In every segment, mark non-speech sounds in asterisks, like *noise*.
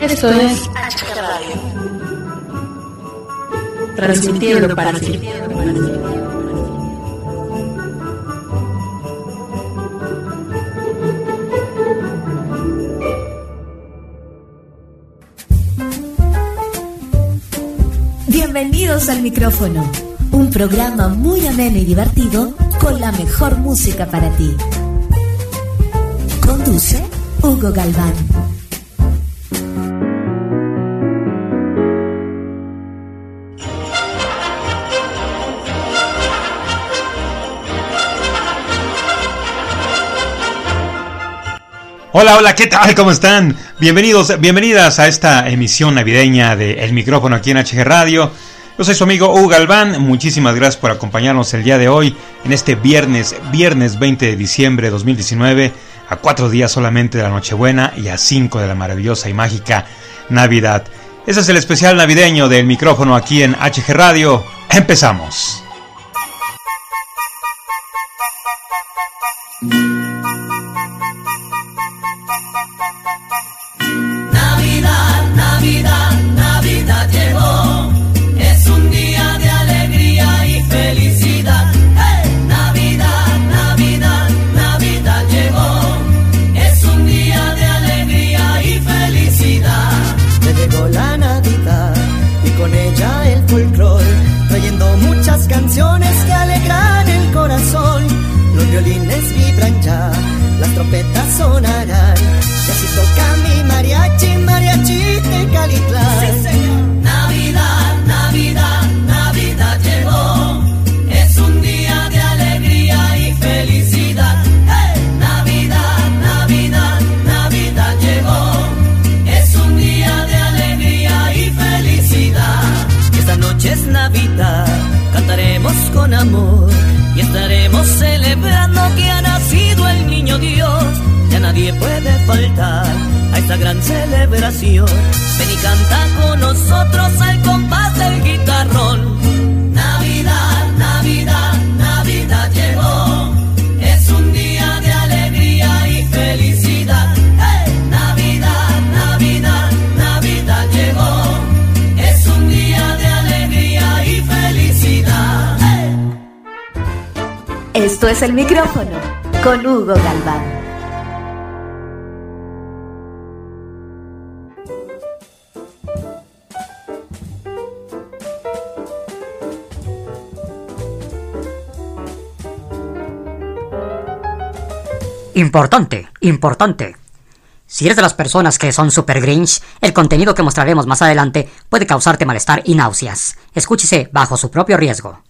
Esto es HG Radio. Transmitiendo para ti. Bienvenidos al micrófono, un programa muy ameno y divertido con la mejor música para ti. Conduce Hugo Galván. Hola, hola, ¿qué tal? ¿Cómo están? Bienvenidos, bienvenidas a esta emisión navideña de El Micrófono aquí en HG Radio. Yo soy su amigo Hugo Galván, muchísimas gracias por acompañarnos el día de hoy, en este viernes, viernes 20 de diciembre de 2019, a cuatro días solamente de la Nochebuena y a cinco de la maravillosa y mágica Navidad. Ese es el especial navideño del micrófono aquí en HG Radio. Empezamos. Trompetas sonarán. Y así toca mi mariachi, mariachi de Calitlán. A esta gran celebración. Ven y canta con nosotros al compás del guitarrón. Navidad, Navidad, Navidad llegó. Es un día de alegría y felicidad. Navidad, Navidad, Navidad llegó. Es un día de alegría y felicidad. Esto es el micrófono con Hugo Galván. Importante, importante. Si eres de las personas que son super grinch, el contenido que mostraremos más adelante puede causarte malestar y náuseas. Escúchese bajo su propio riesgo.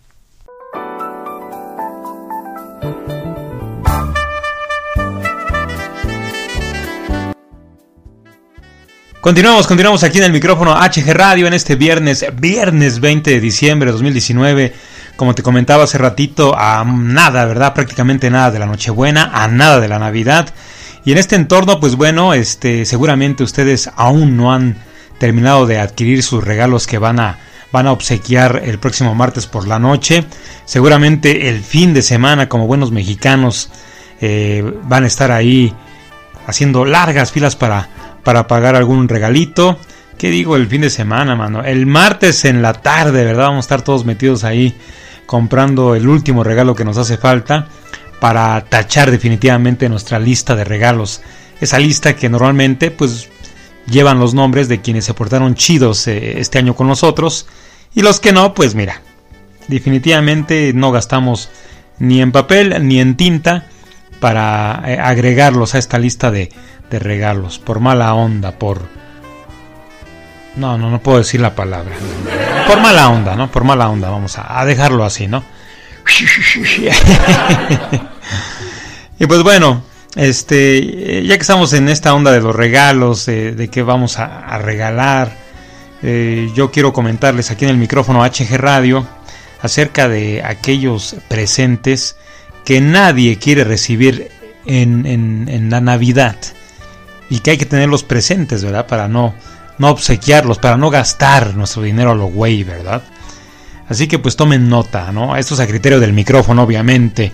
Continuamos, continuamos aquí en el micrófono HG Radio en este viernes, viernes 20 de diciembre de 2019. Como te comentaba hace ratito, a nada, ¿verdad? Prácticamente nada de la Nochebuena, a nada de la Navidad. Y en este entorno, pues bueno, este, seguramente ustedes aún no han terminado de adquirir sus regalos que van a, van a obsequiar el próximo martes por la noche. Seguramente el fin de semana, como buenos mexicanos, eh, van a estar ahí haciendo largas filas para, para pagar algún regalito. ¿Qué digo el fin de semana, mano? El martes en la tarde, ¿verdad? Vamos a estar todos metidos ahí comprando el último regalo que nos hace falta para tachar definitivamente nuestra lista de regalos. Esa lista que normalmente pues llevan los nombres de quienes se portaron chidos eh, este año con nosotros y los que no, pues mira, definitivamente no gastamos ni en papel ni en tinta para eh, agregarlos a esta lista de, de regalos por mala onda, por no, no, no puedo decir la palabra. Por mala onda, ¿no? Por mala onda, vamos a, dejarlo así, ¿no? *laughs* y pues bueno, este, ya que estamos en esta onda de los regalos, de, de qué vamos a, regalar, eh, yo quiero comentarles aquí en el micrófono HG Radio acerca de aquellos presentes que nadie quiere recibir en, en la Navidad y que hay que tenerlos presentes, ¿verdad? Para no, no obsequiarlos, para no gastar nuestro dinero a lo güey, ¿verdad? Así que pues tomen nota, ¿no? Esto es a criterio del micrófono, obviamente.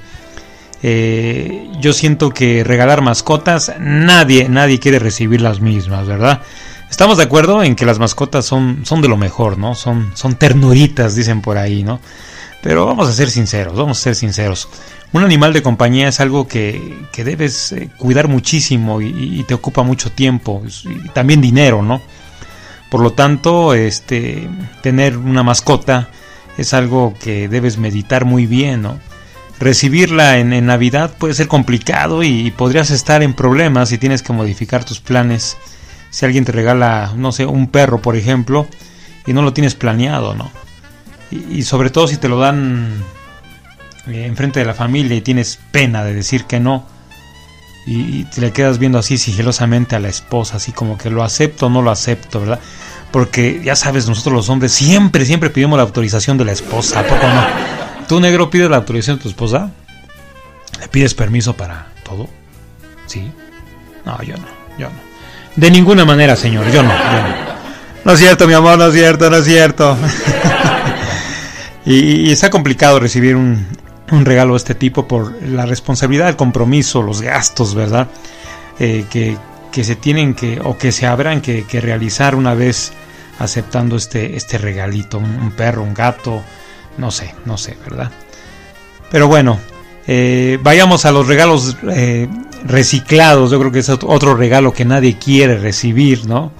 Eh, yo siento que regalar mascotas, nadie, nadie quiere recibir las mismas, ¿verdad? Estamos de acuerdo en que las mascotas son, son de lo mejor, ¿no? Son, son ternuritas, dicen por ahí, ¿no? Pero vamos a ser sinceros, vamos a ser sinceros. Un animal de compañía es algo que, que debes eh, cuidar muchísimo y, y, te ocupa mucho tiempo y también dinero, ¿no? Por lo tanto, este, tener una mascota es algo que debes meditar muy bien, ¿no? Recibirla en, Navidad puede ser complicado y, podrías estar en problemas si tienes que modificar tus planes. Si alguien te regala, no sé, un perro, por ejemplo, y no lo tienes planeado, ¿no? Y, y sobre todo si te lo dan eh, enfrente de la familia y tienes pena de decir que no, y, y te le quedas viendo así sigilosamente a la esposa, así como que lo acepto o no lo acepto, ¿verdad? Porque ya sabes, nosotros los hombres siempre, siempre pedimos la autorización de la esposa, ¿a poco no? ¿Tú, negro, pides la autorización de tu esposa? ¿Le pides permiso para todo? ¿Sí? No, yo no, yo no. De ninguna manera, señor, yo no, yo no. No es cierto, mi amor, no es cierto, no es cierto. *laughs* y, y, está complicado recibir un, un, regalo de este tipo por la responsabilidad, el compromiso, los gastos, ¿verdad? Eh, que, que, se tienen que, o que se habrán que, que realizar una vez aceptando este, este regalito, un, perro, un gato, no sé, no sé, ¿verdad? Pero bueno, eh, vayamos a los regalos eh, reciclados. Yo creo que es otro regalo que nadie quiere recibir, ¿no?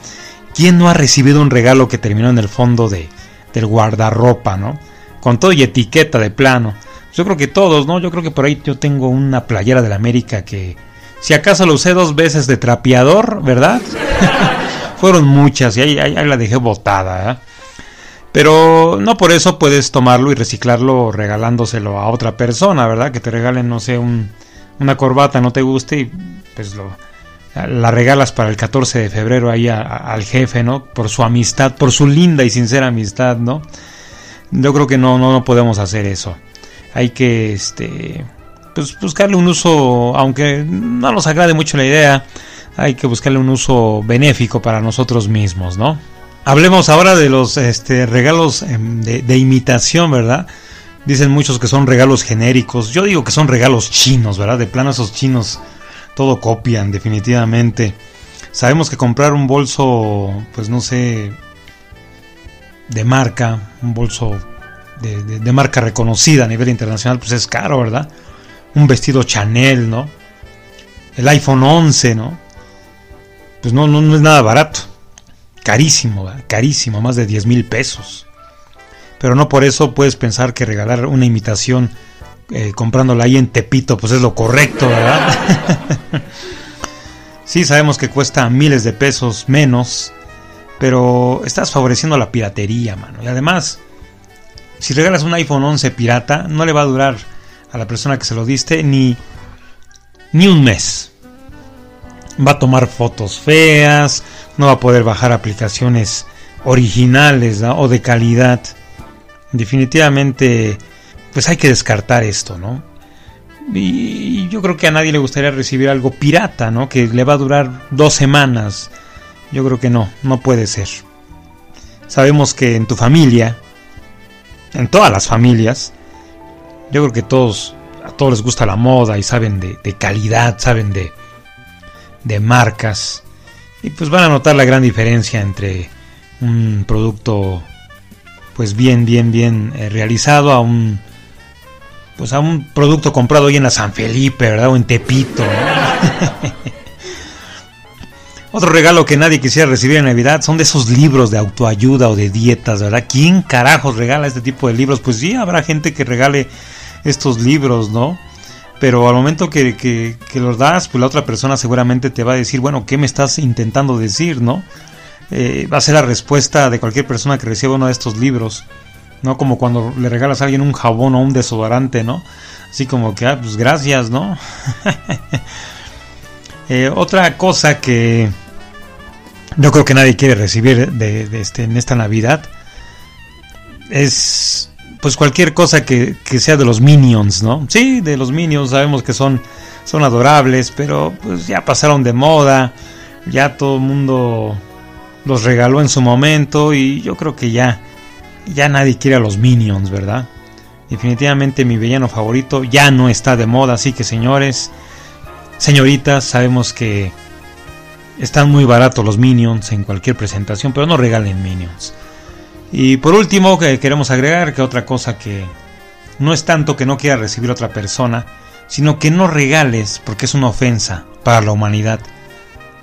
¿Quién no ha recibido un regalo que terminó en el fondo de, del guardarropa, ¿no? Con todo y etiqueta de plano. Yo creo que todos, ¿no? Yo creo que por ahí yo tengo una playera de la América que, si acaso lo usé dos veces de trapeador, ¿verdad? *laughs* Fueron muchas y ahí, ahí, la dejé botada, ¿eh? Pero no por eso puedes tomarlo y reciclarlo regalándoselo a otra persona, ¿verdad? Que te regalen, no sé, un, una corbata, no te guste y pues lo, la regalas para el 14 de febrero ahí al jefe, ¿no? Por su amistad, por su linda y sincera amistad, ¿no? Yo creo que no, no, no podemos hacer eso. Hay que, este, pues buscarle un uso, aunque no nos agrade mucho la idea, hay que buscarle un uso benéfico para nosotros mismos, ¿no? Hablemos ahora de los este, regalos de, de, imitación, ¿verdad? Dicen muchos que son regalos genéricos. Yo digo que son regalos chinos, ¿verdad? De plano esos chinos todo copian, definitivamente. Sabemos que comprar un bolso, pues no sé, de marca, un bolso de, marca reconocida a nivel internacional, pues es caro, ¿verdad? Un vestido Chanel, ¿no? El iPhone 11, ¿no? Pues no, no, es nada barato carísimo, carísimo, más de 10 mil pesos. Pero no por eso puedes pensar que regalar una imitación eh, comprándola ahí en Tepito, pues es lo correcto, ¿verdad? *laughs* sí, sabemos que cuesta miles de pesos menos, pero estás favoreciendo la piratería, mano. Y además, si regalas un iPhone 11 pirata, no le va a durar a la persona que se lo diste ni, ni un mes. Va a tomar fotos feas, no va a poder bajar aplicaciones originales o de calidad. Definitivamente, pues hay que descartar esto, ¿no? Y yo creo que a nadie le gustaría recibir algo pirata, ¿no? Que le va a durar dos semanas. Yo creo que no, no puede ser. Sabemos que en tu familia, en todas las familias, yo creo que todos, a todos les gusta la moda y saben de, de calidad, saben de, de marcas y pues van a notar la gran diferencia entre un producto pues bien bien bien eh, realizado a un pues a un producto comprado hoy en la San Felipe, ¿verdad? O en Tepito. *laughs* Otro regalo que nadie quisiera recibir en Navidad son de esos libros de autoayuda o de dietas, ¿verdad? ¿Quién carajos regala este tipo de libros? Pues sí, habrá gente que regale estos libros, ¿no? pero al momento que, que, los das, pues la otra persona seguramente te va a decir, bueno, ¿qué me estás intentando decir, no? Eh, va a ser la respuesta de cualquier persona que reciba uno de estos libros, ¿no? Como cuando le regalas a alguien un jabón o un desodorante, ¿no? Así como que, ah, pues gracias, ¿no? *laughs* eh, otra cosa que yo creo que nadie quiere recibir de, de este, en esta Navidad es pues cualquier cosa que, que, sea de los Minions, ¿no? Sí, de los Minions sabemos que son, son adorables, pero pues ya pasaron de moda, ya todo el mundo los regaló en su momento y yo creo que ya, ya nadie quiere a los Minions, ¿verdad? Definitivamente mi villano favorito ya no está de moda, así que señores, señoritas, sabemos que están muy baratos los Minions en cualquier presentación, pero no regalen Minions. Y por último, que queremos agregar que otra cosa que no es tanto que no quiera recibir otra persona, sino que no regales, porque es una ofensa para la humanidad.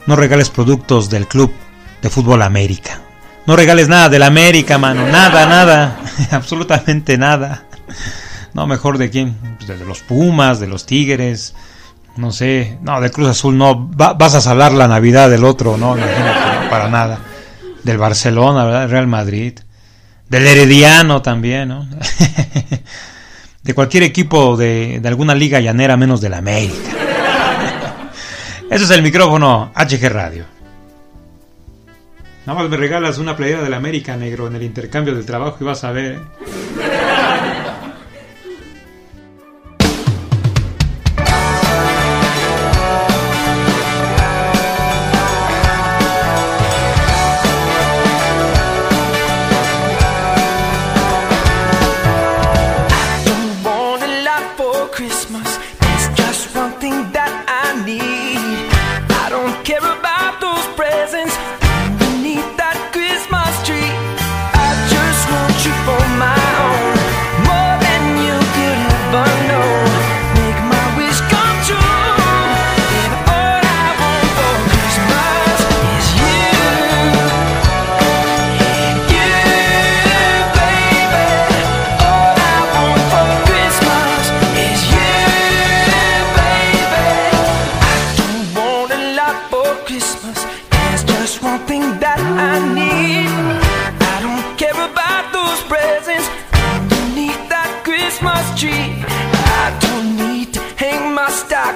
No regales productos del club de fútbol América. No regales nada del América, mano. Nada, nada. *laughs* Absolutamente nada. No, mejor de quién. Pues de los Pumas, de los Tigres. No sé. No, de Cruz Azul no. vas a salar la Navidad del otro, no. para nada. Del Barcelona, ¿verdad? Real Madrid. Del Herediano también, ¿no? *laughs* de cualquier equipo de, de alguna liga llanera menos del América. *laughs* Ese es el micrófono HG Radio. Nada más me regalas una playera del América negro en el intercambio del trabajo y vas a ver. ¿eh?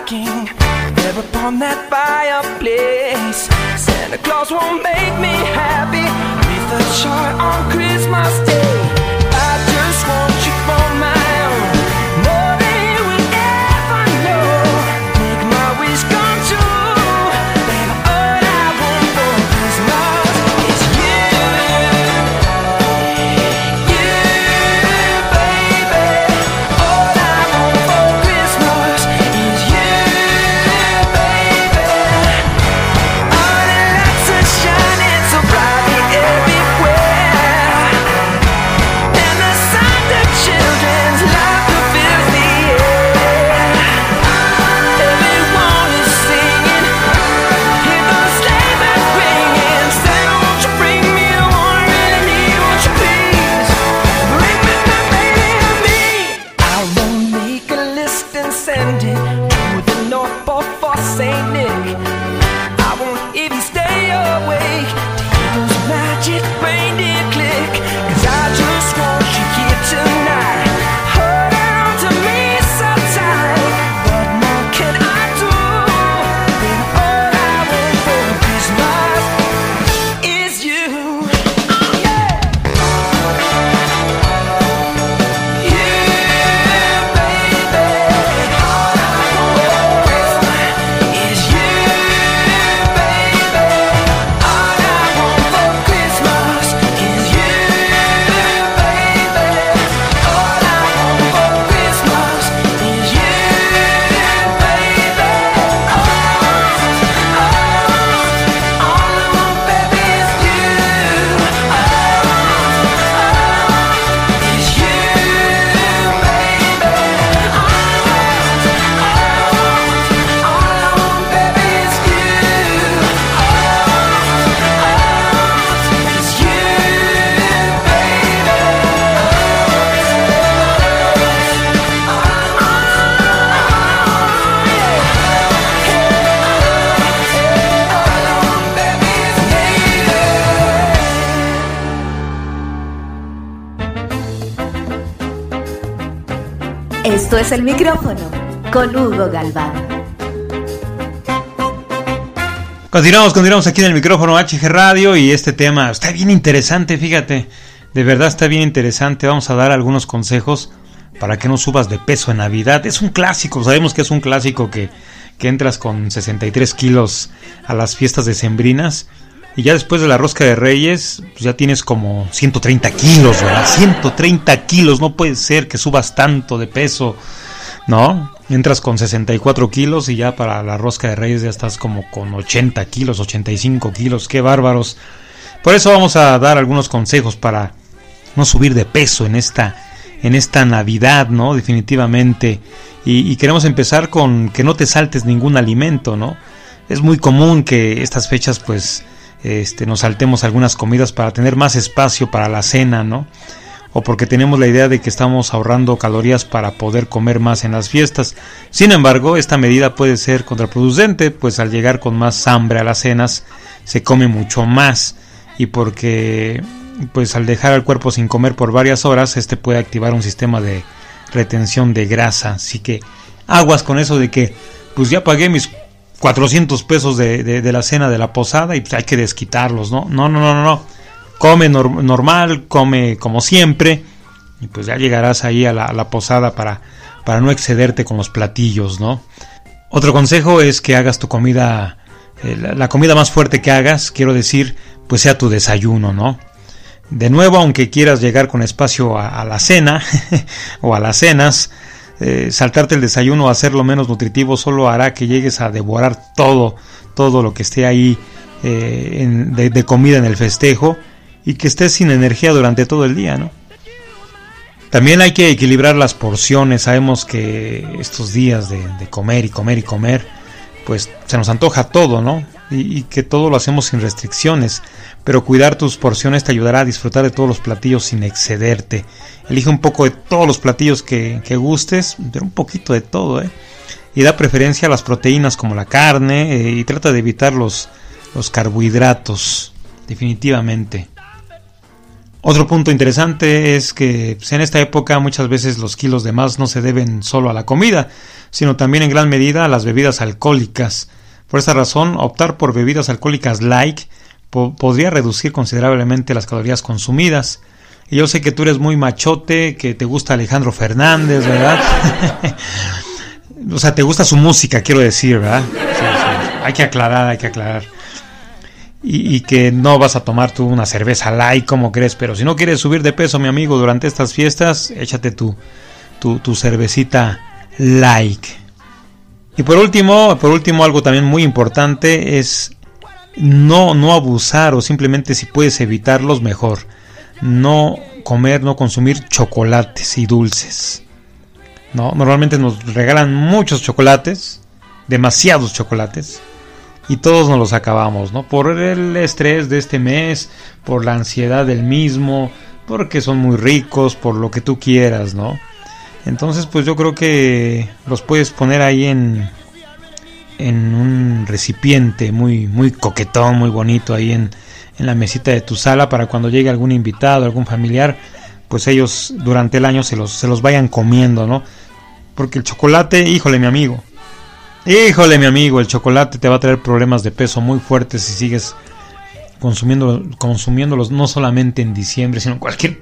knocking there upon that fireplace. Santa Claus won't make me happy with a chart on Christmas Day. El micrófono con Hugo Galván. Continuamos, continuamos aquí en el micrófono HG Radio y este tema está bien interesante, fíjate, de verdad está bien interesante. Vamos a dar algunos consejos para que no subas de peso en Navidad. Es un clásico, sabemos que es un clásico que, que entras con 63 kilos a las fiestas decembrinas y ya después de la rosca de Reyes, pues ya tienes como 130 kilos, ¿verdad? 130 kilos, no puede ser que subas tanto de peso, ¿no? entras con 64 kilos y ya para la rosca de reyes ya estás como con 80 kilos, 85 kilos, qué bárbaros. Por eso vamos a dar algunos consejos para no subir de peso en esta, en esta Navidad, ¿no? Definitivamente. Y, y queremos empezar con que no te saltes ningún alimento, ¿no? Es muy común que estas fechas pues este, nos saltemos algunas comidas para tener más espacio para la cena, ¿no? o porque tenemos la idea de que estamos ahorrando calorías para poder comer más en las fiestas. Sin embargo, esta medida puede ser contraproducente, pues al llegar con más hambre a las cenas se come mucho más y porque pues al dejar al cuerpo sin comer por varias horas, este puede activar un sistema de retención de grasa, así que aguas con eso de que pues ya pagué mis 400 pesos de, de, la cena de la posada y pues hay que desquitarlos, ¿no? No, no, no, no, no come normal, come como siempre, y pues ya llegarás ahí a la, posada para, para no excederte con los platillos, ¿no? Otro consejo es que hagas tu comida, eh, la, comida más fuerte que hagas, quiero decir, pues sea tu desayuno, ¿no? De nuevo, aunque quieras llegar con espacio a, la cena *laughs* o a las cenas, eh, saltarte el desayuno o hacerlo menos nutritivo solo hará que llegues a devorar todo, todo lo que esté ahí eh, de comida en el festejo y que estés sin energía durante todo el día, ¿no? También hay que equilibrar las porciones. Sabemos que estos días de, comer y comer y comer, pues se nos antoja todo, ¿no? Y, que todo lo hacemos sin restricciones. Pero cuidar tus porciones te ayudará a disfrutar de todos los platillos sin excederte. Elige un poco de todos los platillos que, gustes, pero un poquito de todo, ¿eh? Y da preferencia a las proteínas como la carne eh, y trata de evitar los, carbohidratos, definitivamente. Otro punto interesante es que pues, en esta época muchas veces los kilos de más no se deben solo a la comida, sino también en gran medida a las bebidas alcohólicas. Por esta razón, optar por bebidas alcohólicas light podría reducir considerablemente las calorías consumidas. Y yo sé que tú eres muy machote, que te gusta Alejandro Fernández, ¿verdad? *laughs* o sea, te gusta su música, quiero decir, ¿verdad? Hay que aclarar, hay que aclarar y, que no vas a tomar tú una cerveza light como crees, pero si no quieres subir de peso, mi amigo, durante estas fiestas, échate tu, tu, cervecita light. Y por último, por último, algo también muy importante es no, no abusar o simplemente si puedes evitarlos, mejor. No comer, no consumir chocolates y dulces. ¿no? Normalmente nos regalan muchos chocolates, demasiados chocolates y todos nos los acabamos, ¿no? Por el estrés de este mes, por la ansiedad del mismo, porque son muy ricos, por lo que tú quieras, ¿no? Entonces, pues yo creo que los puedes poner ahí en en un recipiente muy muy coquetón, muy bonito ahí en, en la mesita de tu sala para cuando llegue algún invitado, algún familiar, pues ellos durante el año se los se los vayan comiendo, ¿no? Porque el chocolate, híjole, mi amigo, Híjole, mi amigo, el chocolate te va a traer problemas de peso muy fuertes si sigues consumiendo, consumiéndolos no solamente en diciembre, sino en cualquier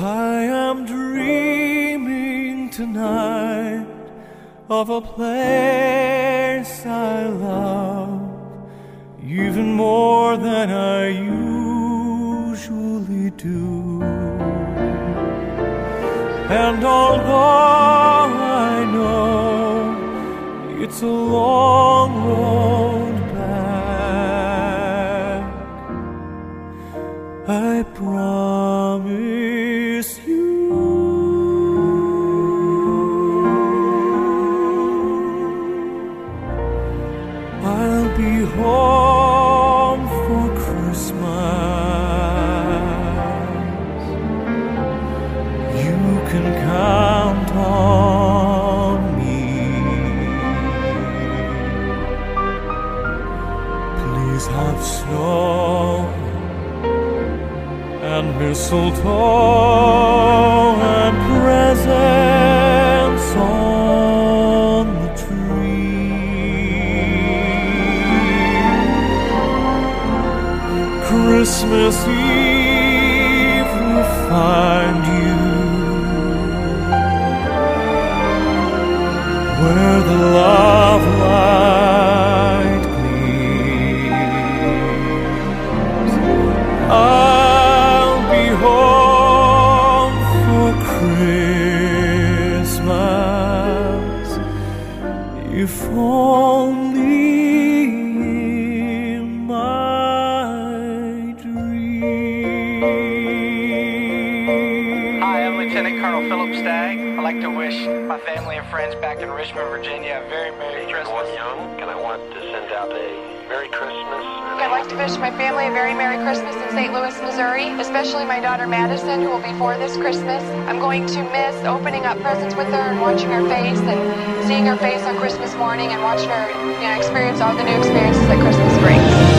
I am dreaming tonight of a place I love even more than I usually do. And although I know it's a long road mistletoe and presents on the tree. Christmas Eve will find. A very Merry Christmas in St. Louis, Missouri, especially my daughter Madison, who will be four this Christmas. I'm going to miss opening up presents with her and watching her face and seeing her face on Christmas morning and watching her you know, experience all the new experiences that Christmas brings.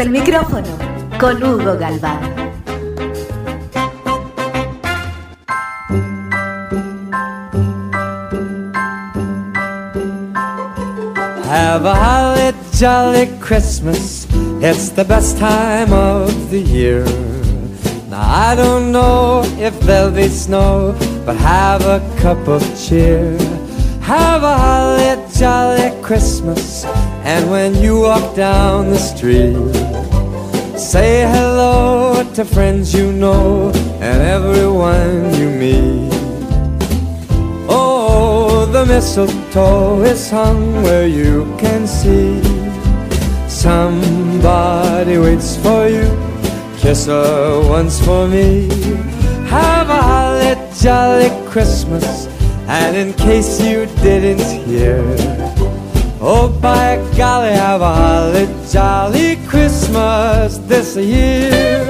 El micrófono con Hugo Galván. Have a holly jolly Christmas. It's the best time of the year. Now I don't know if there'll be snow, but have a cup of cheer. Have a holly jolly Christmas. And when you walk down the street, say hello to friends you know and everyone you meet. Oh, the mistletoe is hung where you can see. Somebody waits for you. Kiss her once for me. Have a holly jolly Christmas. And in case you didn't hear, oh by golly, have a holly jolly Christmas this year.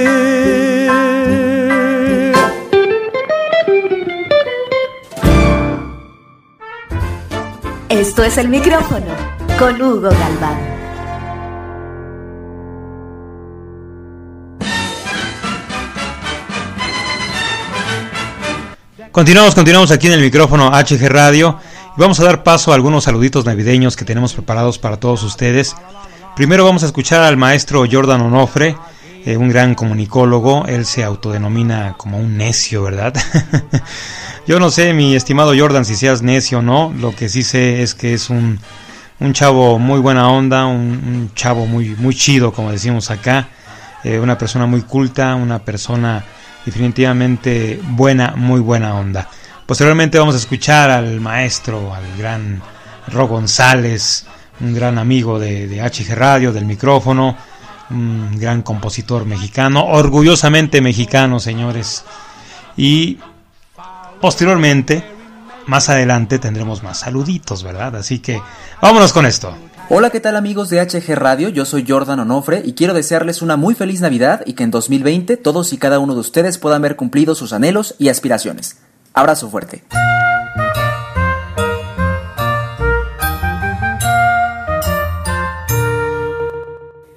Esto es el micrófono con Hugo Galván. Continuamos, continuamos aquí en el micrófono HG Radio y vamos a dar paso a algunos saluditos navideños que tenemos preparados para todos ustedes. Primero vamos a escuchar al maestro Jordan Onofre eh, un gran comunicólogo, él se autodenomina como un necio, ¿verdad? *laughs* Yo no sé, mi estimado Jordan, si seas necio o no, lo que sí sé es que es un, un chavo muy buena onda, un, un chavo muy, muy chido, como decimos acá, eh, una persona muy culta, una persona definitivamente buena, muy buena onda. Posteriormente vamos a escuchar al maestro, al gran Ro González, un gran amigo de, de HG Radio, del micrófono, un gran compositor mexicano, orgullosamente mexicano, señores. Y posteriormente, más adelante, tendremos más saluditos, ¿verdad? Así que vámonos con esto. Hola, ¿qué tal amigos de HG Radio? Yo soy Jordan Onofre y quiero desearles una muy feliz Navidad y que en 2020 todos y cada uno de ustedes puedan ver cumplidos sus anhelos y aspiraciones. Abrazo fuerte.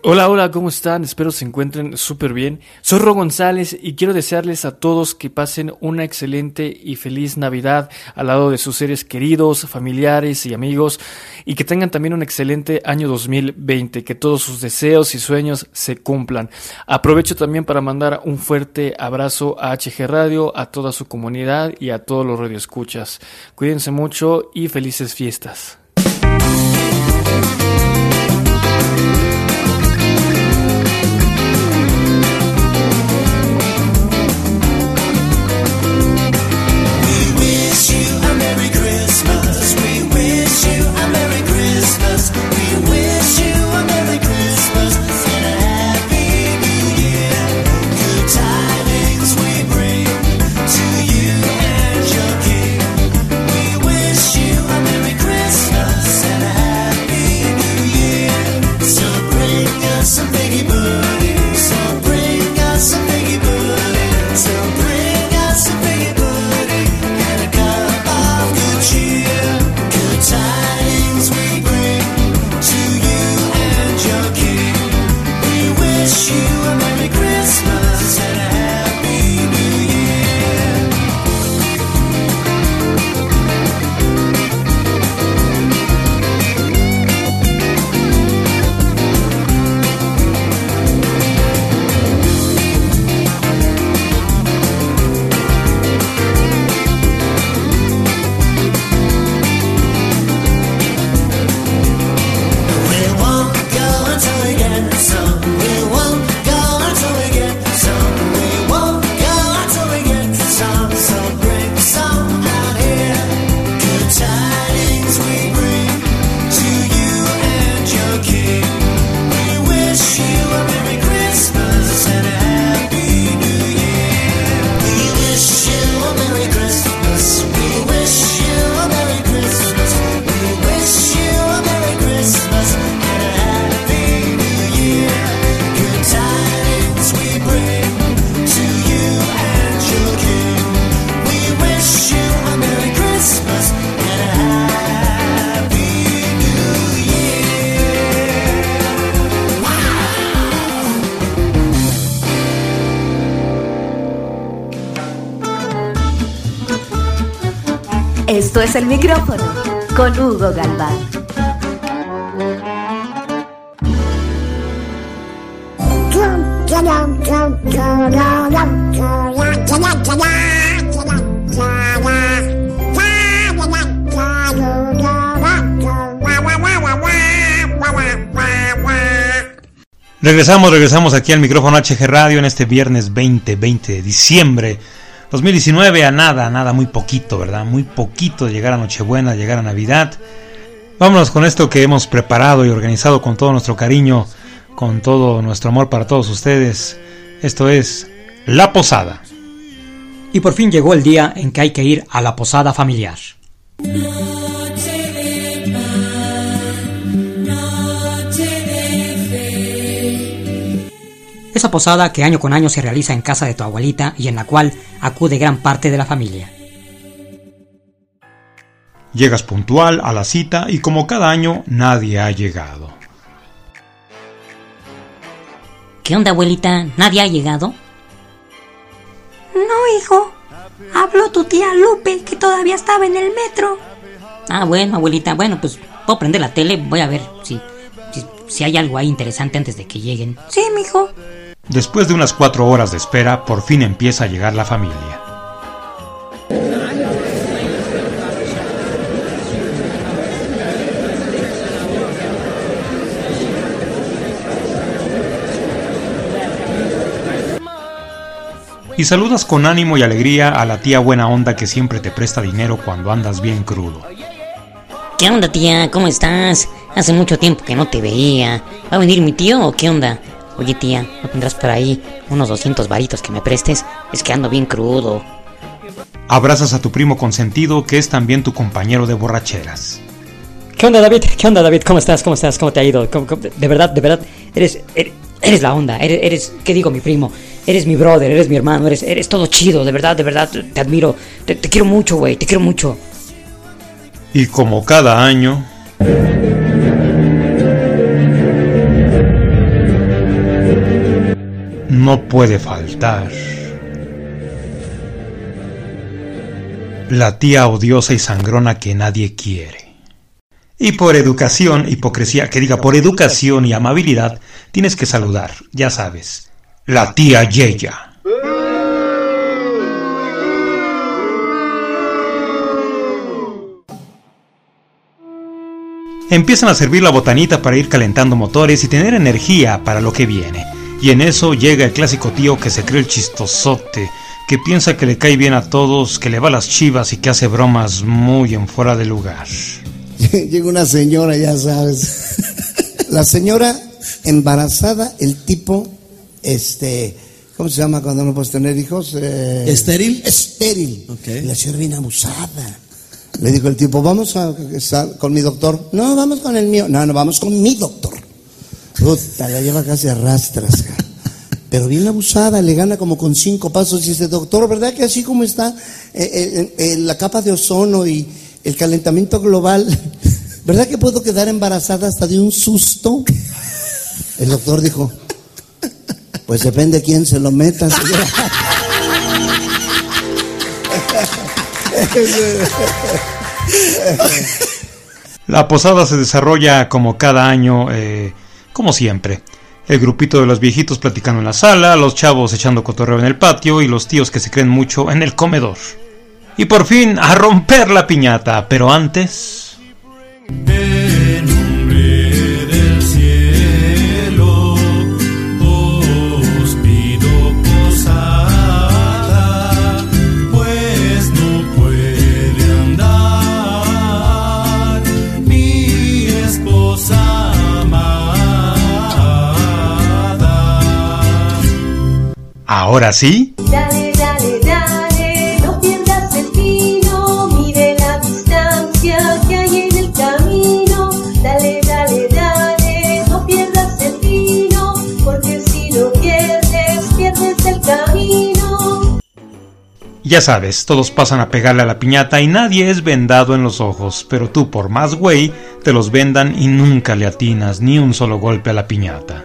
Hola, hola, ¿cómo están? Espero se encuentren súper bien. Soy Ro González y quiero desearles a todos que pasen una excelente y feliz Navidad al lado de sus seres queridos, familiares y amigos y que tengan también un excelente año 2020, que todos sus deseos y sueños se cumplan. Aprovecho también para mandar un fuerte abrazo a HG Radio, a toda su comunidad y a todos los radioescuchas. Cuídense mucho y felices fiestas. Esto es el micrófono con Hugo Galván. Regresamos, regresamos aquí al micrófono HG Radio en este viernes 20, 20 de diciembre 2019 a nada, a nada, muy poquito, ¿verdad? Muy poquito de llegar a Nochebuena, llegar a Navidad. Vámonos con esto que hemos preparado y organizado con todo nuestro cariño, con todo nuestro amor para todos ustedes. Esto es La Posada. Y por fin llegó el día en que hay que ir a la posada familiar. Esa posada que año con año se realiza en casa de tu abuelita y en la cual acude gran parte de la familia. Llegas puntual a la cita y como cada año nadie ha llegado. ¿Qué onda, abuelita? ¿Nadie ha llegado? No, hijo. Habló tu tía Lupe, que todavía estaba en el metro. Ah, bueno, abuelita. Bueno, pues puedo prender la tele. Voy a ver si, si, si hay algo ahí interesante antes de que lleguen. Sí, mijo. Después de unas cuatro horas de espera, por fin empieza a llegar la familia. Y saludas con ánimo y alegría a la tía buena onda que siempre te presta dinero cuando andas bien crudo. ¿Qué onda, tía? ¿Cómo estás? Hace mucho tiempo que no te veía. ¿Va a venir mi tío o qué onda? Oye, tía, ¿no tendrás por ahí unos 200 varitos que me prestes? Es que ando bien crudo. Abrazas a tu primo consentido que es también tu compañero de borracheras. ¿Qué onda, David? ¿Qué onda, David? ¿Cómo estás? ¿Cómo estás? ¿Cómo te ha ido? ¿Cómo- cómo- De verdad, de verdad, eres, eres, eres la onda. Eres, eres, ¿qué digo, mi primo? Eres mi brother, eres mi hermano, eres, eres todo chido. De verdad, de verdad, te admiro. Te, te quiero mucho, güey, te quiero mucho. Y como cada año, no puede faltar la tía odiosa y sangrona que nadie quiere. Y por educación, hipocresía, que diga, por educación y amabilidad, tienes que saludar, ya sabes, la tía Yeya. Empiezan a servir la botanita para ir calentando motores y tener energía para lo que viene. Y en eso llega el clásico tío que se cree el chistosote, que piensa que le cae bien a todos, que le va a las chivas y que hace bromas muy en fuera de lugar. *laughs* Llega una señora, ya sabes. *laughs* La señora embarazada, el tipo, este, ¿cómo se llama cuando no puedes tener hijos? Eh, ¿Estéril? Estéril. La señora bien abusada. Le dijo el tipo, vamos a, a- con mi doctor. No, vamos con el mío. No, no, vamos con mi doctor. Puta, la lleva casi a rastras. ca. Pero bien abusada, le gana como con cinco pasos. Y dice, doctor, ¿verdad que así como está eh, eh, la capa de ozono y el calentamiento global, *laughs* ¿verdad que puedo quedar embarazada hasta de un susto? *laughs* El doctor dijo, pues depende quién se lo meta. señora". La posada se desarrolla como cada año, eh, como siempre. El grupito de los viejitos platicando en la sala, los chavos echando cotorreo en el patio y los tíos que se creen mucho en el comedor. Y por fin a romper la piñata, pero antes... Ahora sí, Dale, dale, dale, no pierdas el tino, mide la distancia que hay en el camino. Dale, dale, dale, no pierdas el tino, porque si lo pierdes, pierdes el camino. ya sabes, todos pasan a pegarle a la piñata y nadie es vendado en los ojos, pero tú por más güey te los vendan y nunca le atinas ni un solo golpe a la piñata.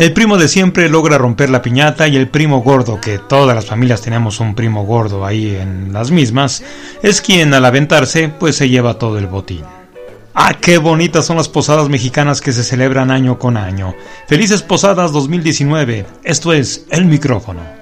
El primo de siempre logra romper la piñata y el primo gordo, que todas las familias tenemos un primo gordo ahí en las mismas, es quien al aventarse pues se lleva todo el botín. Ah, qué bonitas son las posadas mexicanas que se celebran año con año. Felices Posadas 2019. Esto es El Micrófono.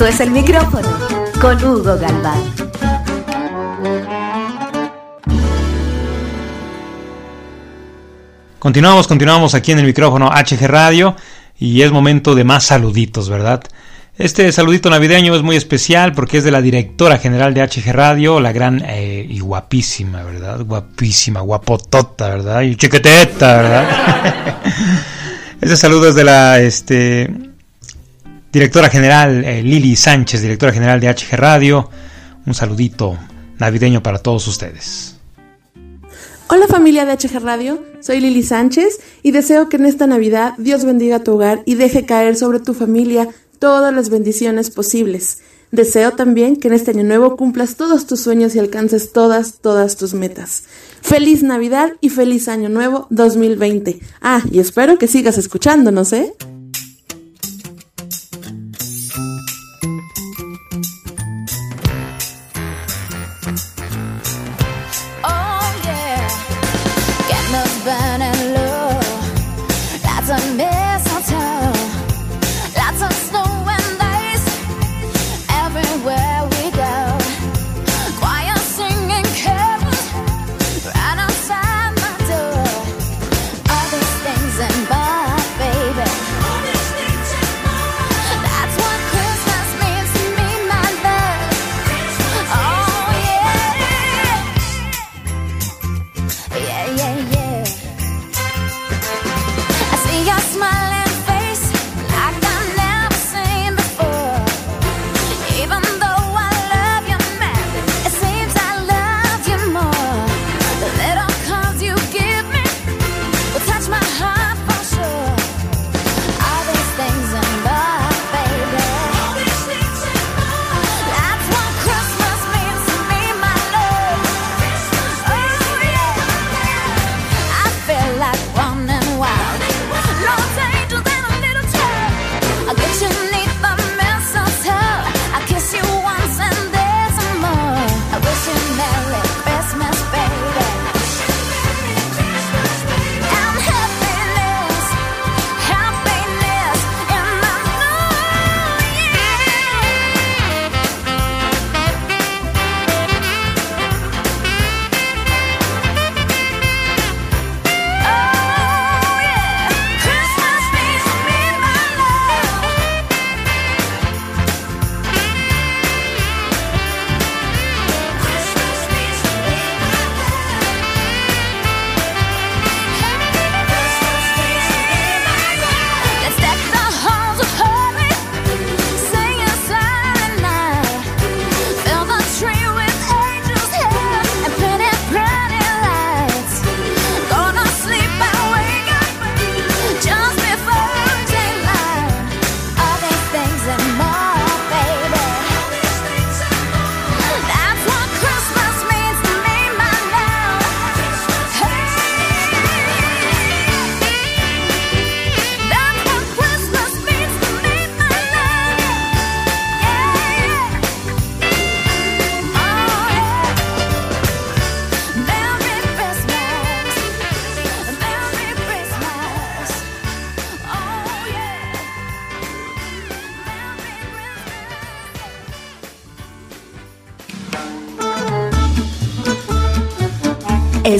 Esto es el micrófono con Hugo Galván. Continuamos, continuamos aquí en el micrófono HG Radio y es momento de más saluditos, ¿verdad? Este saludito navideño es muy especial porque es de la directora general de HG Radio, la gran eh, y guapísima, ¿verdad? Guapísima, guapotota, ¿verdad? Y chiqueteta, ¿verdad? *laughs* Este saludo es de la este, directora general eh, Lili Sánchez, directora general de HG Radio. Un saludito navideño para todos ustedes. Hola familia de HG Radio, soy Lili Sánchez y deseo que en esta Navidad Dios bendiga tu hogar y deje caer sobre tu familia todas las bendiciones posibles. Deseo también que en este año nuevo cumplas todos tus sueños y alcances todas, todas tus metas. Feliz Navidad y feliz Año Nuevo 2020. Ah, y espero que sigas escuchándonos, ¿eh?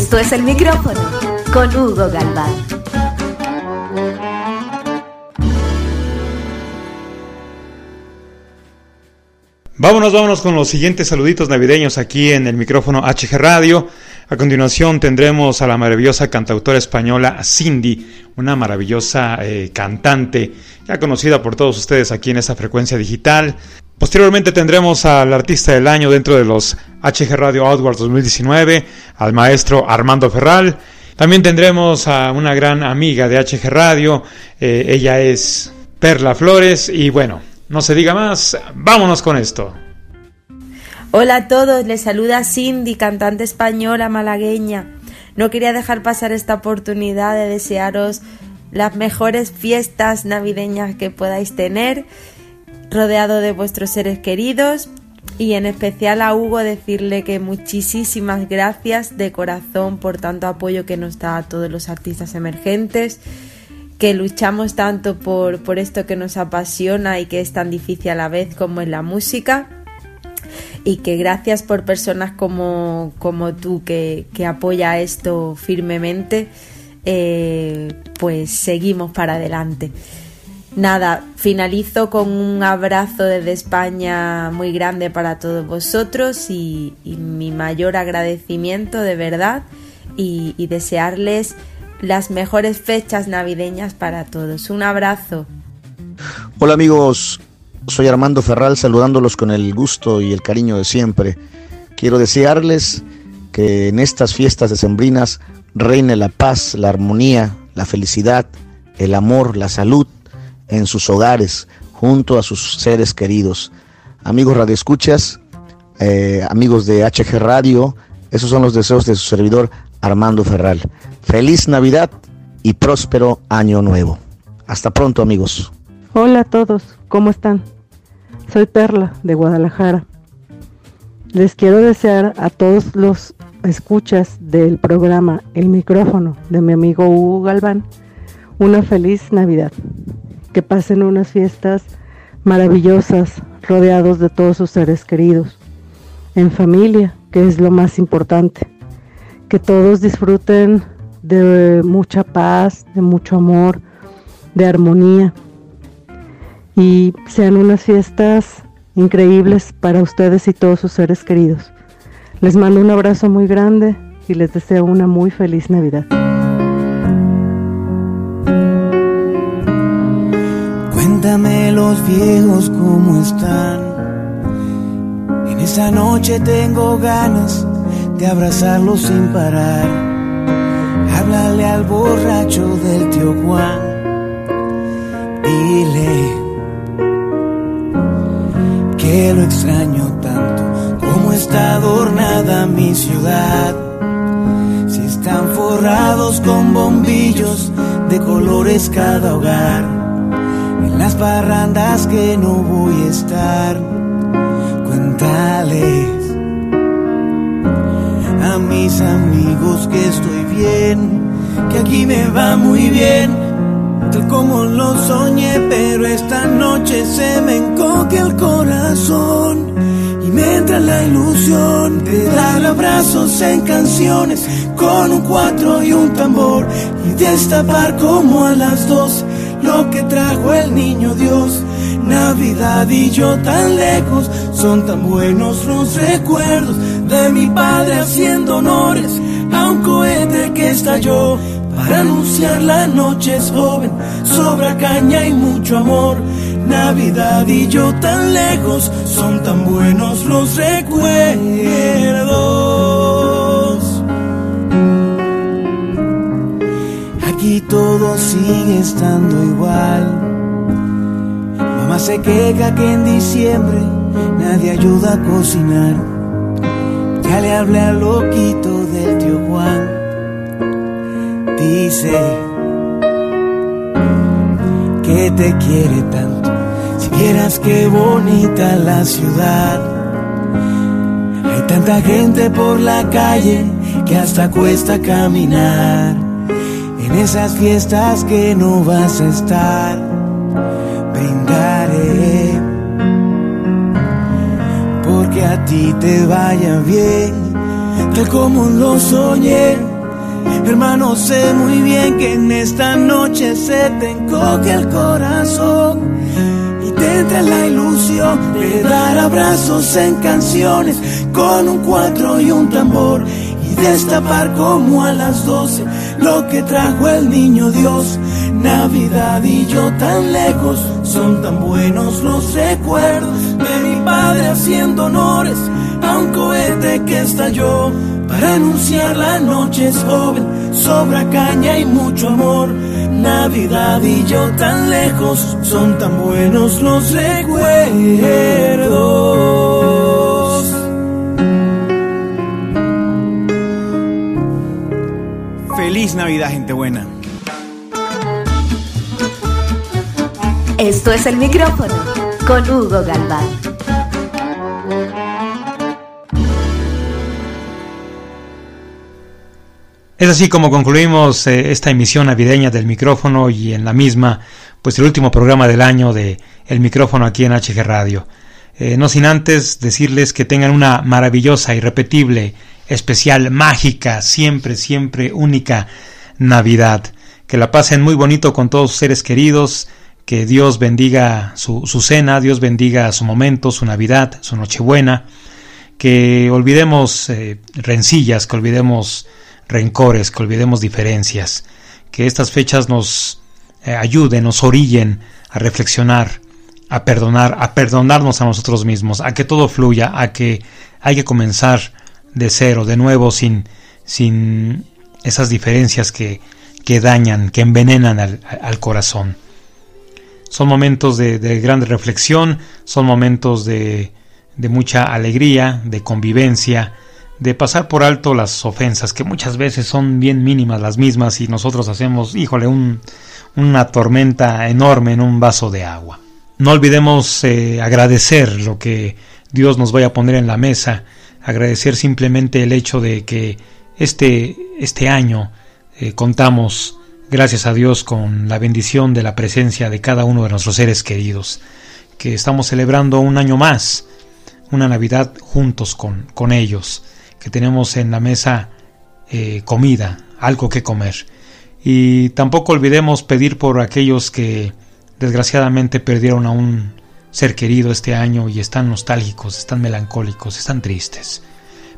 Esto es el micrófono con Hugo Galván. Vámonos, vámonos con los siguientes saluditos navideños aquí en el micrófono HG Radio. A continuación tendremos a la maravillosa cantautora española Cindy, una maravillosa eh, cantante ya conocida por todos ustedes aquí en esta frecuencia digital. Posteriormente tendremos al artista del año dentro de los HG Radio Outwards 2019, al maestro Armando Ferral. También tendremos a una gran amiga de HG Radio, eh, ella es Perla Flores y bueno, no se diga más, vámonos con esto. Hola a todos, les saluda Cindy, cantante española malagueña. No quería dejar pasar esta oportunidad de desearos las mejores fiestas navideñas que podáis tener, rodeado de vuestros seres queridos y en especial a Hugo decirle que muchísimas gracias de corazón por tanto apoyo que nos da a todos los artistas emergentes, que luchamos tanto por, por esto que nos apasiona y que es tan difícil a la vez como es la música y que gracias por personas como, como tú que, que apoya esto firmemente, eh, pues seguimos para adelante. Nada, finalizo con un abrazo desde España muy grande para todos vosotros y, y mi mayor agradecimiento de verdad y desearles las mejores fechas navideñas para todos. Un abrazo. Hola amigos, soy Armando Ferral saludándolos con el gusto y el cariño de siempre. Quiero desearles que en estas fiestas decembrinas reine la paz, la armonía, la felicidad, el amor, la salud en sus hogares, junto a sus seres queridos. Amigos radioescuchas, eh, amigos de HG Radio, esos son los deseos de su servidor Armando Ferral. Feliz Navidad y próspero año nuevo. Hasta pronto amigos. Hola a todos, ¿cómo están? Soy Perla de Guadalajara. Les quiero desear a todos los escuchas del programa El micrófono de mi amigo Hugo Galván una feliz Navidad. Que pasen unas fiestas maravillosas rodeados de todos sus seres queridos. En familia, que es lo más importante. Que todos disfruten de mucha paz, de mucho amor, de armonía y sean unas fiestas increíbles para ustedes y todos sus seres queridos. Les mando un abrazo muy grande y les deseo una muy feliz Navidad. Cuéntame los viejos cómo están. En esa noche tengo ganas de abrazarlos sin parar. Háblale al borracho del tío Juan. Dile que lo extraño tanto, como está adornada mi ciudad. Si están forrados con bombillos de colores cada hogar, en las parrandas que no voy a estar, cuéntales a mis amigos que estoy bien, que aquí me va muy bien. Tal como lo soñé, pero esta noche se me encoge el corazón. Y me entra la ilusión de dar abrazos en canciones con un cuatro y un tambor. Y destapar como a las dos lo que trajo el niño Dios. Navidad y yo tan lejos, son tan buenos los recuerdos de mi padre haciendo honores a un cohete que estalló para anunciar la noche es joven, sobra caña y mucho amor. Navidad y yo tan lejos, son tan buenos los recuerdos. Aquí todo sigue estando igual. Mamá se queja que en diciembre nadie ayuda a cocinar. Ya le hablé al loquito del tío Juan dice que te quiere tanto. Si vieras qué bonita la ciudad. Hay tanta gente por la calle que hasta cuesta caminar. En esas fiestas que no vas a estar, Porque a ti te vaya bien, tal como lo soñé. Hermano, sé muy bien que en esta noche se te encoge el corazón y te entra la ilusión de dar abrazos en canciones con un cuatro y un tambor y destapar como a las doce lo que trajo el niño Dios. Navidad y yo tan lejos, son tan buenos los recuerdos de mi padre haciendo honores a un cohete que estalló para anunciar la noche es joven, sobra caña y mucho amor. Navidad y yo tan lejos, son tan buenos los recuerdos. Feliz Navidad, gente buena. Esto es el micrófono con Hugo Galván. Es así como concluimos eh, esta emisión navideña del micrófono y en la misma, pues el último programa del año de El micrófono aquí en HG Radio. Eh, no sin antes decirles que tengan una maravillosa, irrepetible, especial, mágica, siempre, siempre única Navidad. Que la pasen muy bonito con todos sus seres queridos, que Dios bendiga su, su cena, Dios bendiga su momento, su Navidad, su Nochebuena, que olvidemos eh, rencillas, que olvidemos rencores, que olvidemos diferencias, que estas fechas nos eh, ayuden, nos orillen a reflexionar, a perdonar, a perdonarnos a nosotros mismos, a que todo fluya, a que hay que comenzar de cero, de nuevo, sin, sin esas diferencias que, que dañan, que envenenan al, al corazón. Son momentos de, grande reflexión, son momentos de, de mucha alegría, de convivencia, de pasar por alto las ofensas, que muchas veces son bien mínimas las mismas y nosotros hacemos, híjole, un, una tormenta enorme en un vaso de agua. No olvidemos eh, agradecer lo que Dios nos vaya a poner en la mesa, agradecer simplemente el hecho de que este, este año eh, contamos, gracias a Dios, con la bendición de la presencia de cada uno de nuestros seres queridos, que estamos celebrando un año más, una Navidad juntos con, con ellos que tenemos en la mesa eh, comida, algo que comer. Y tampoco olvidemos pedir por aquellos que desgraciadamente perdieron a un ser querido este año y están nostálgicos, están melancólicos, están tristes.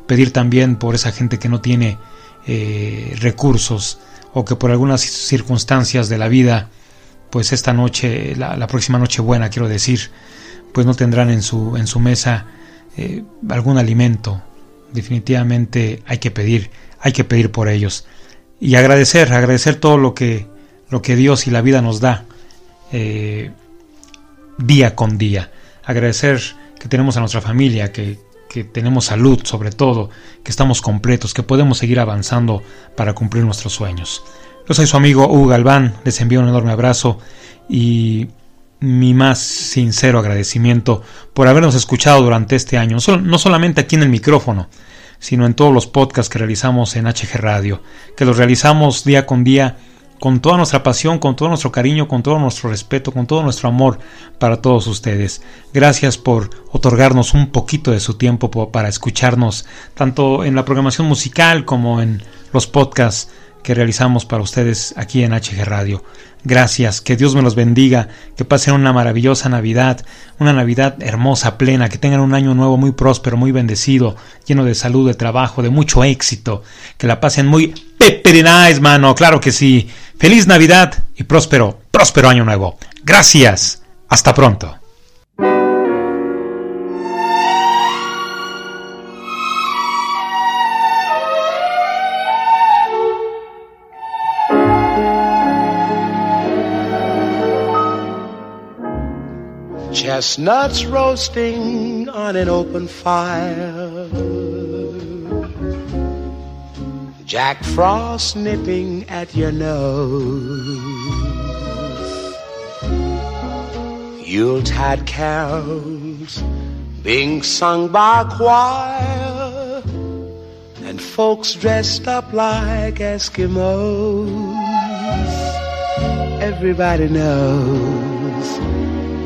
Pedir también por esa gente que no tiene eh, recursos o que por algunas circunstancias de la vida, pues esta noche, la, próxima noche buena, quiero decir, pues no tendrán en su, en su mesa eh, algún alimento, definitivamente hay que pedir, hay que pedir por ellos. Y agradecer, agradecer todo lo que, lo que Dios y la vida nos da eh, día con día, agradecer que tenemos a nuestra familia, que, que tenemos salud sobre todo, que estamos completos, que podemos seguir avanzando para cumplir nuestros sueños. Yo soy su amigo Hugo Galván, les envío un enorme abrazo y mi más sincero agradecimiento por habernos escuchado durante este año, no solamente aquí en el micrófono, sino en todos los podcasts que realizamos en HG Radio, que los realizamos día con día con toda nuestra pasión, con todo nuestro cariño, con todo nuestro respeto, con todo nuestro amor para todos ustedes. Gracias por otorgarnos un poquito de su tiempo para escucharnos, tanto en la programación musical como en los podcasts que realizamos para ustedes aquí en HG Radio. Gracias, que Dios me los bendiga, que pasen una maravillosa Navidad, una Navidad hermosa, plena, que tengan un año nuevo muy próspero, muy bendecido, lleno de salud, de trabajo, de mucho éxito, que la pasen muy nice, mano, claro que sí. Feliz Navidad y próspero, próspero año nuevo. Gracias. Hasta pronto. Chestnuts roasting on an open fire. Jack Frost nipping at your nose. Yuletide carols being sung by a choir. And folks dressed up like Eskimos. Everybody knows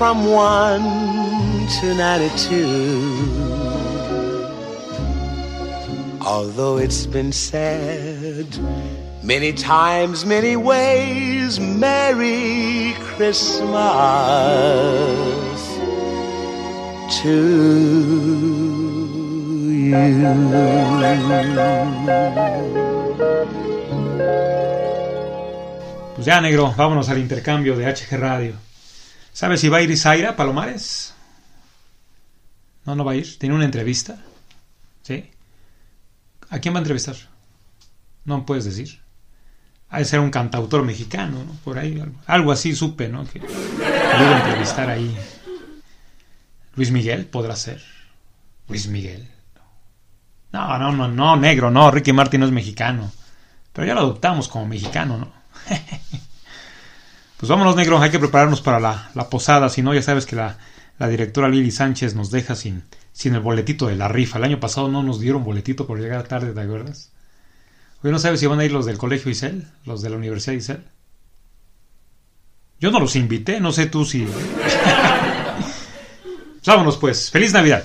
From 1 to 92. Although it's been said many times, many ways, Merry Christmas to you. Pues ya, negro, vámonos al intercambio de HG Radio. ¿Sabes si va a ir Isaira Palomares? No, no va a ir. ¿Tiene una entrevista? ¿Sí? ¿A quién va a entrevistar? No puedes decir. Ha de ser un cantautor mexicano, ¿no? Por ahí, algo, algo así supe, ¿no? Que iba a entrevistar ahí. Luis Miguel podrá ser. Luis Miguel. No, no, no, no, negro, no. Ricky Martin no es mexicano. Pero ya lo adoptamos como mexicano, ¿no? *laughs* pues vámonos, negro. Hay que prepararnos para la, la posada. Si no, ya sabes que la, la directora Lili Sánchez nos deja sin, sin el boletito de la rifa. El año pasado no nos dieron boletito por llegar tarde, ¿te acuerdas? Oye, ¿no sabes si van a ir los del colegio Isel? ¿Los de la Universidad Isel? Yo no los invité, no sé tú si... *laughs* Pues vámonos pues. ¡Feliz Navidad!